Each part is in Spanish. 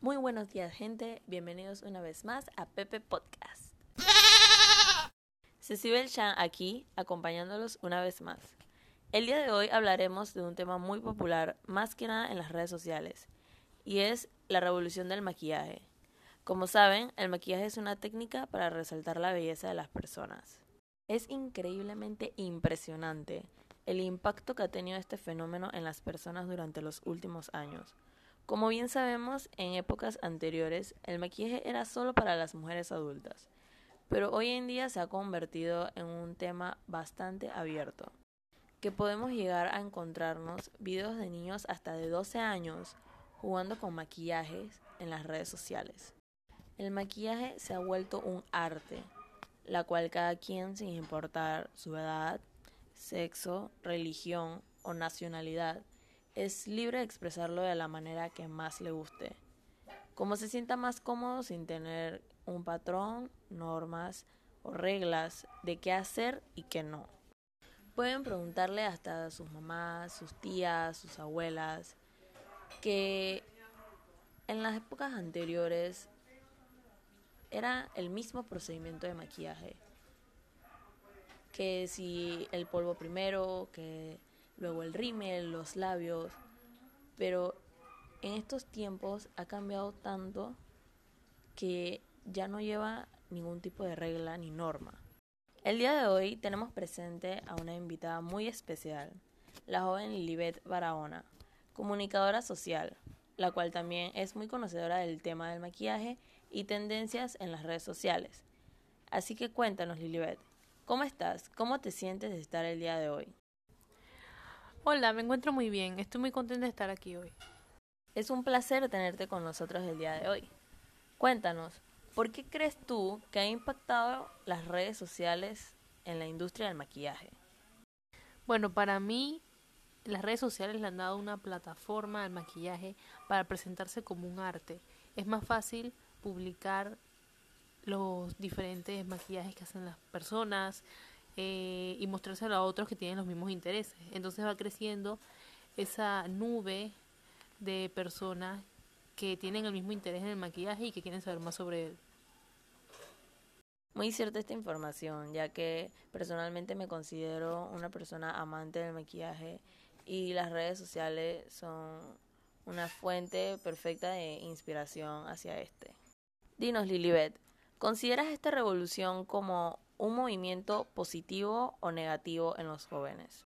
Muy buenos días gente, bienvenidos una vez más a Pepe Podcast. Cecibel Chan aquí, acompañándolos una vez más. El día de hoy hablaremos de un tema muy popular, más que nada en las redes sociales, y es la revolución del maquillaje. Como saben, el maquillaje es una técnica para resaltar la belleza de las personas. Es increíblemente impresionante el impacto que ha tenido este fenómeno en las personas durante los últimos años. Como bien sabemos, en épocas anteriores el maquillaje era solo para las mujeres adultas, pero hoy en día se ha convertido en un tema bastante abierto, que podemos llegar a encontrarnos videos de niños hasta de 12 años jugando con maquillajes en las redes sociales. El maquillaje se ha vuelto un arte, la cual cada quien, sin importar su edad, sexo, religión o nacionalidad, es libre de expresarlo de la manera que más le guste. Como se sienta más cómodo sin tener un patrón, normas o reglas de qué hacer y qué no. Pueden preguntarle hasta a sus mamás, sus tías, sus abuelas, que en las épocas anteriores era el mismo procedimiento de maquillaje. Que si el polvo primero, que luego el rímel, los labios, pero en estos tiempos ha cambiado tanto que ya no lleva ningún tipo de regla ni norma. El día de hoy tenemos presente a una invitada muy especial, la joven Lilibet Barahona, comunicadora social, la cual también es muy conocedora del tema del maquillaje y tendencias en las redes sociales. Así que cuéntanos, Lilibet, ¿cómo estás? ¿Cómo te sientes de estar el día de hoy? Hola, me encuentro muy bien. Estoy muy contenta de estar aquí hoy. Es un placer tenerte con nosotros el día de hoy. Cuéntanos, ¿por qué crees tú que ha impactado las redes sociales en la industria del maquillaje? Bueno, para mí las redes sociales le han dado una plataforma al maquillaje para presentarse como un arte. Es más fácil publicar los diferentes maquillajes que hacen las personas, eh, y mostrárselo a otros que tienen los mismos intereses. Entonces va creciendo esa nube de personas que tienen el mismo interés en el maquillaje y que quieren saber más sobre él. Muy cierta esta información, ya que personalmente me considero una persona amante del maquillaje y las redes sociales son una fuente perfecta de inspiración hacia este. Dinos, Lilibet, ¿consideras esta revolución como un movimiento positivo o negativo en los jóvenes?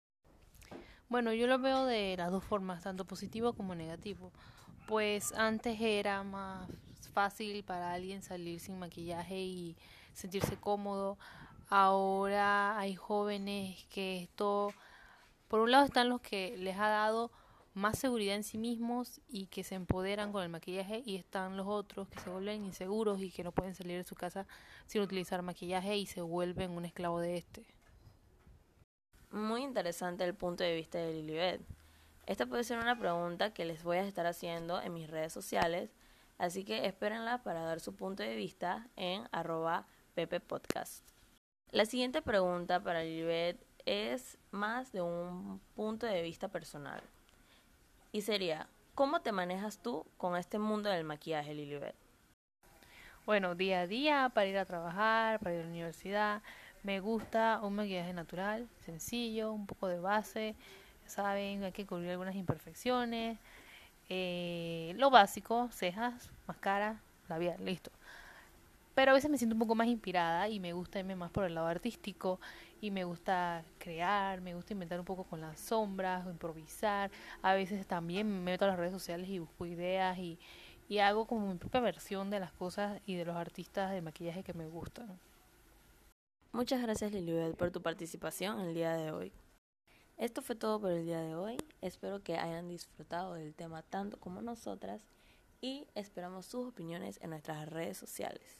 Bueno, yo lo veo de las dos formas, tanto positivo como negativo. Pues antes era más fácil para alguien salir sin maquillaje y sentirse cómodo. Ahora hay jóvenes que esto, por un lado están los que les ha dado más seguridad en sí mismos y que se empoderan con el maquillaje y están los otros que se vuelven inseguros y que no pueden salir de su casa sin utilizar maquillaje y se vuelven un esclavo de este. Muy interesante el punto de vista de Lilibet. Esta puede ser una pregunta que les voy a estar haciendo en mis redes sociales, así que espérenla para dar su punto de vista en arroba Pepe Podcast. La siguiente pregunta para Lilibet es más de un punto de vista personal. Y sería, ¿cómo te manejas tú con este mundo del maquillaje, Lilibet? Bueno, día a día, para ir a trabajar, para ir a la universidad, me gusta un maquillaje natural, sencillo, un poco de base, saben, hay que cubrir algunas imperfecciones, eh, lo básico, cejas, máscara, labial, listo. Pero a veces me siento un poco más inspirada y me gusta irme más por el lado artístico y me gusta crear, me gusta inventar un poco con las sombras, o improvisar. A veces también me meto a las redes sociales y busco ideas y, y hago como mi propia versión de las cosas y de los artistas de maquillaje que me gustan. Muchas gracias Lilibet por tu participación el día de hoy. Esto fue todo por el día de hoy. Espero que hayan disfrutado del tema tanto como nosotras y esperamos sus opiniones en nuestras redes sociales.